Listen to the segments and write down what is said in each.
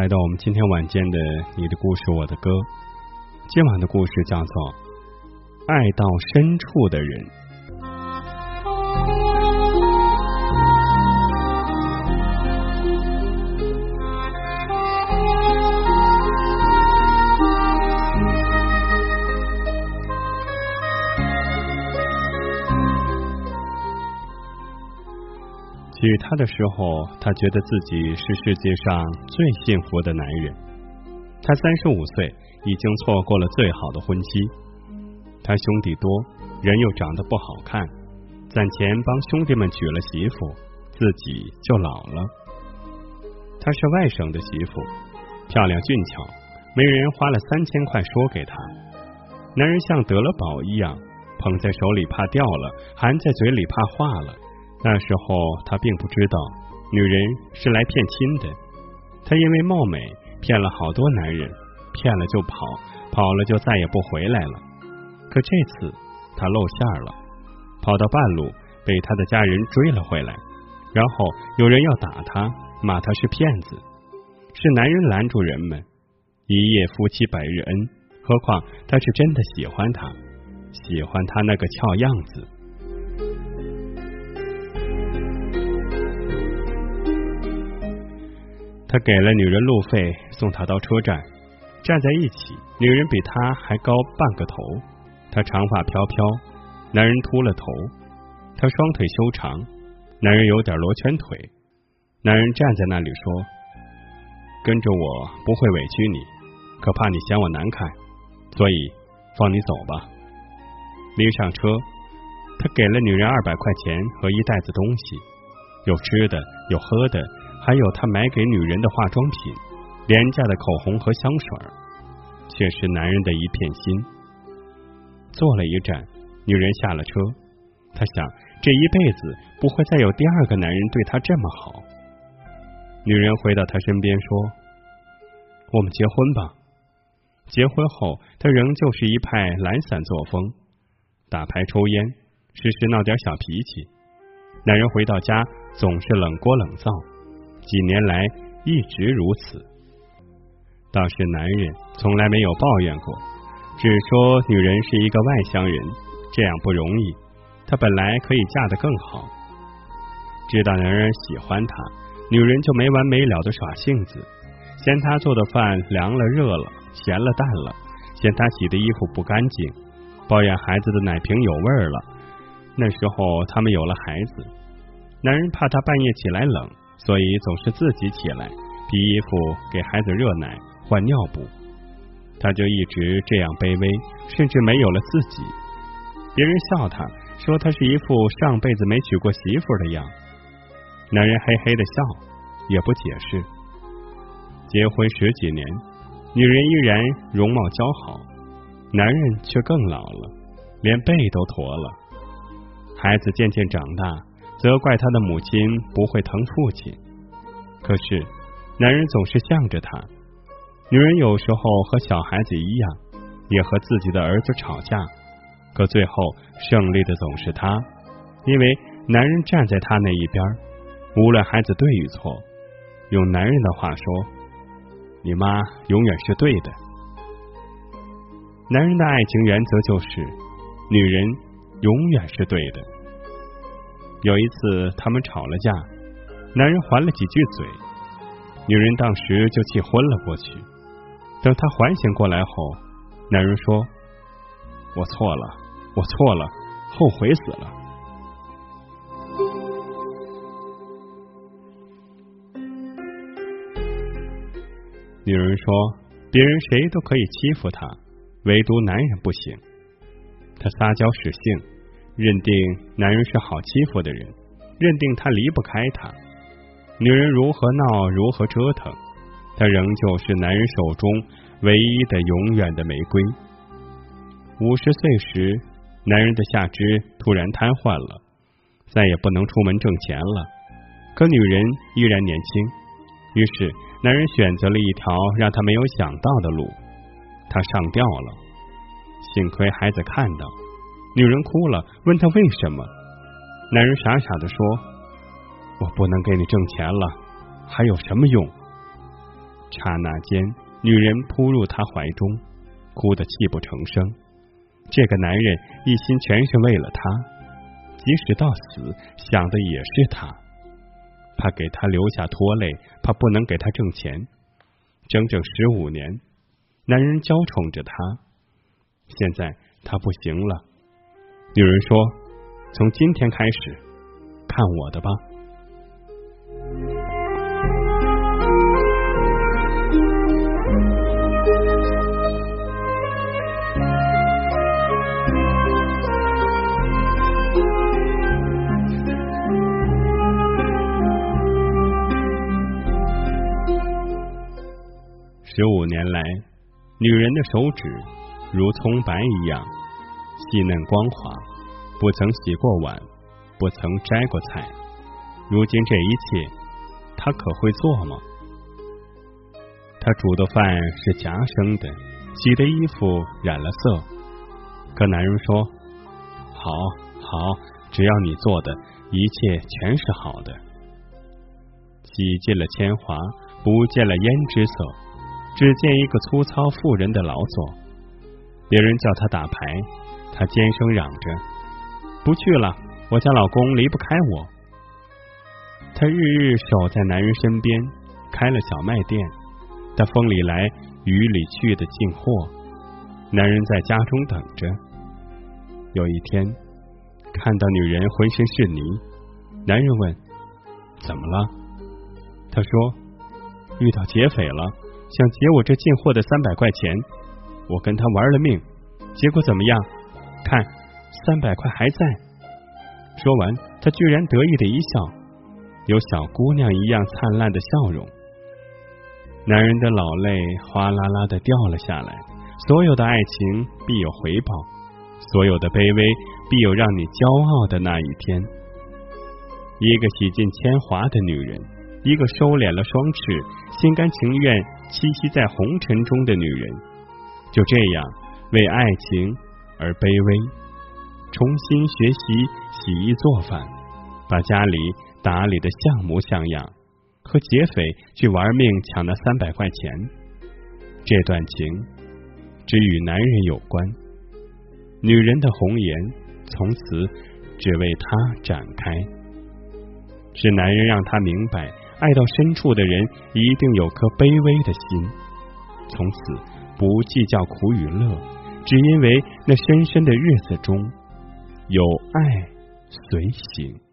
来到我们今天晚间的《你的故事我的歌》。今晚的故事叫做《爱到深处的人》。娶她的时候，他觉得自己是世界上最幸福的男人。他三十五岁，已经错过了最好的婚期。他兄弟多，人又长得不好看，攒钱帮兄弟们娶了媳妇，自己就老了。他是外省的媳妇，漂亮俊俏，媒人花了三千块说给他。男人像得了宝一样，捧在手里怕掉了，含在嘴里怕化了。那时候他并不知道，女人是来骗亲的。他因为貌美骗了好多男人，骗了就跑，跑了就再也不回来了。可这次他露馅了，跑到半路被他的家人追了回来，然后有人要打他，骂他是骗子，是男人拦住人们。一夜夫妻百日恩，何况他是真的喜欢他，喜欢他那个俏样子。他给了女人路费，送她到车站，站在一起。女人比他还高半个头，她长发飘飘，男人秃了头。她双腿修长，男人有点罗圈腿。男人站在那里说：“跟着我不会委屈你，可怕你嫌我难看，所以放你走吧。”临上车，他给了女人二百块钱和一袋子东西，有吃的，有喝的。还有他买给女人的化妆品，廉价的口红和香水，却是男人的一片心。坐了一站，女人下了车，她想这一辈子不会再有第二个男人对她这么好。女人回到他身边说：“我们结婚吧。”结婚后，他仍旧是一派懒散作风，打牌抽烟，时时闹点小脾气。男人回到家总是冷锅冷灶。几年来一直如此，倒是男人从来没有抱怨过，只说女人是一个外乡人，这样不容易。她本来可以嫁得更好。知道男人喜欢她，女人就没完没了的耍性子，嫌他做的饭凉了、热了、咸了、淡了，嫌他洗的衣服不干净，抱怨孩子的奶瓶有味儿了。那时候他们有了孩子，男人怕她半夜起来冷。所以总是自己起来披衣服给孩子热奶换尿布，他就一直这样卑微，甚至没有了自己。别人笑他，说他是一副上辈子没娶过媳妇的样。男人嘿嘿的笑，也不解释。结婚十几年，女人依然容貌姣好，男人却更老了，连背都驼了。孩子渐渐长大，责怪他的母亲不会疼父亲。可是，男人总是向着他。女人有时候和小孩子一样，也和自己的儿子吵架，可最后胜利的总是他，因为男人站在他那一边。无论孩子对与错，用男人的话说，你妈永远是对的。男人的爱情原则就是，女人永远是对的。有一次他们吵了架，男人还了几句嘴，女人当时就气昏了过去。等她缓醒过来后，男人说：“我错了，我错了，后悔死了。”女人说：“别人谁都可以欺负他，唯独男人不行。他撒娇使性，认定男人是好欺负的人，认定他离不开他。女人如何闹，如何折腾，他仍旧是男人手中唯一的、永远的玫瑰。五十岁时，男人的下肢突然瘫痪了，再也不能出门挣钱了。可女人依然年轻，于是。”男人选择了一条让他没有想到的路，他上吊了。幸亏孩子看到，女人哭了，问他为什么。男人傻傻的说：“我不能给你挣钱了，还有什么用？”刹那间，女人扑入他怀中，哭得泣不成声。这个男人一心全是为了她，即使到死，想的也是她。怕给他留下拖累，怕不能给他挣钱。整整十五年，男人娇宠着她，现在她不行了。女人说：“从今天开始，看我的吧。”十五年来，女人的手指如葱白一样细嫩光滑，不曾洗过碗，不曾摘过菜。如今这一切，她可会做吗？她煮的饭是夹生的，洗的衣服染了色。可男人说：“好，好，只要你做的一切全是好的。”洗尽了铅华，不见了胭脂色。只见一个粗糙妇人的劳作，别人叫他打牌，她尖声嚷着：“不去了，我家老公离不开我。”他日日守在男人身边，开了小卖店，他风里来雨里去的进货，男人在家中等着。有一天，看到女人浑身是泥，男人问：“怎么了？”他说：“遇到劫匪了。”想劫我这进货的三百块钱，我跟他玩了命，结果怎么样？看，三百块还在。说完，他居然得意的一笑，有小姑娘一样灿烂的笑容。男人的老泪哗啦啦的掉了下来。所有的爱情必有回报，所有的卑微必有让你骄傲的那一天。一个洗尽铅华的女人，一个收敛了双翅，心甘情愿。栖息在红尘中的女人，就这样为爱情而卑微，重新学习洗衣做饭，把家里打理的像模像样，和劫匪去玩命抢那三百块钱。这段情只与男人有关，女人的红颜从此只为他展开，是男人让她明白。爱到深处的人，一定有颗卑微的心，从此不计较苦与乐，只因为那深深的日子中有爱随行。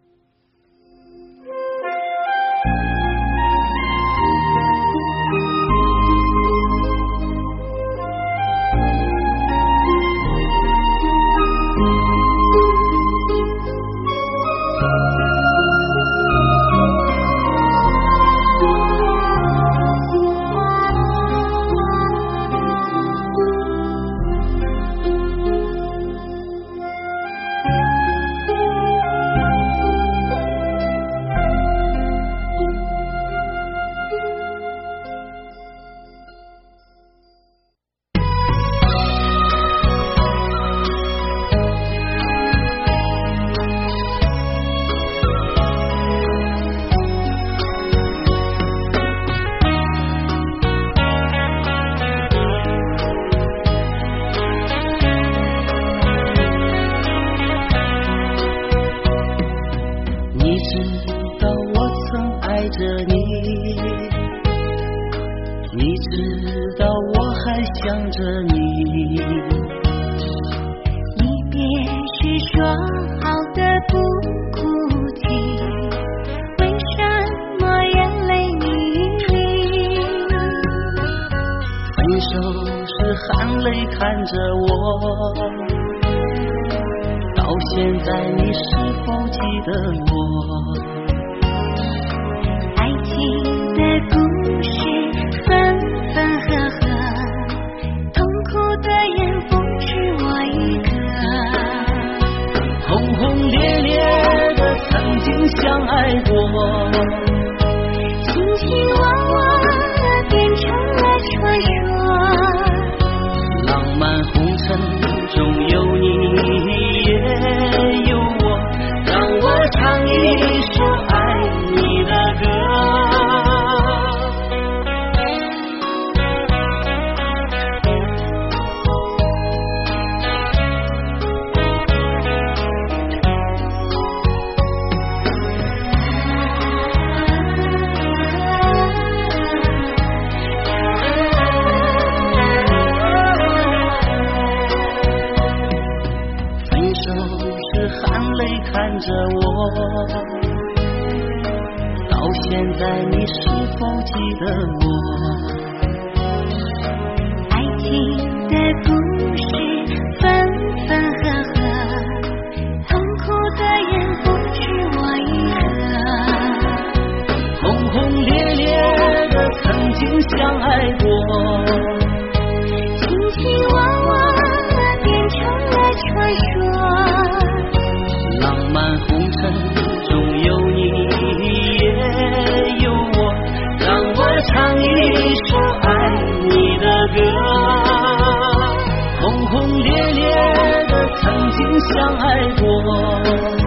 道我还想着你。离别时说好的不哭泣，为什么眼泪迷离？分手时含泪看着我，到现在你是否记得我？着我，到现在你是否记得我？爱情的故事分分合合，痛苦的人不止我一个。轰轰烈烈的曾经相爱过，相爱过，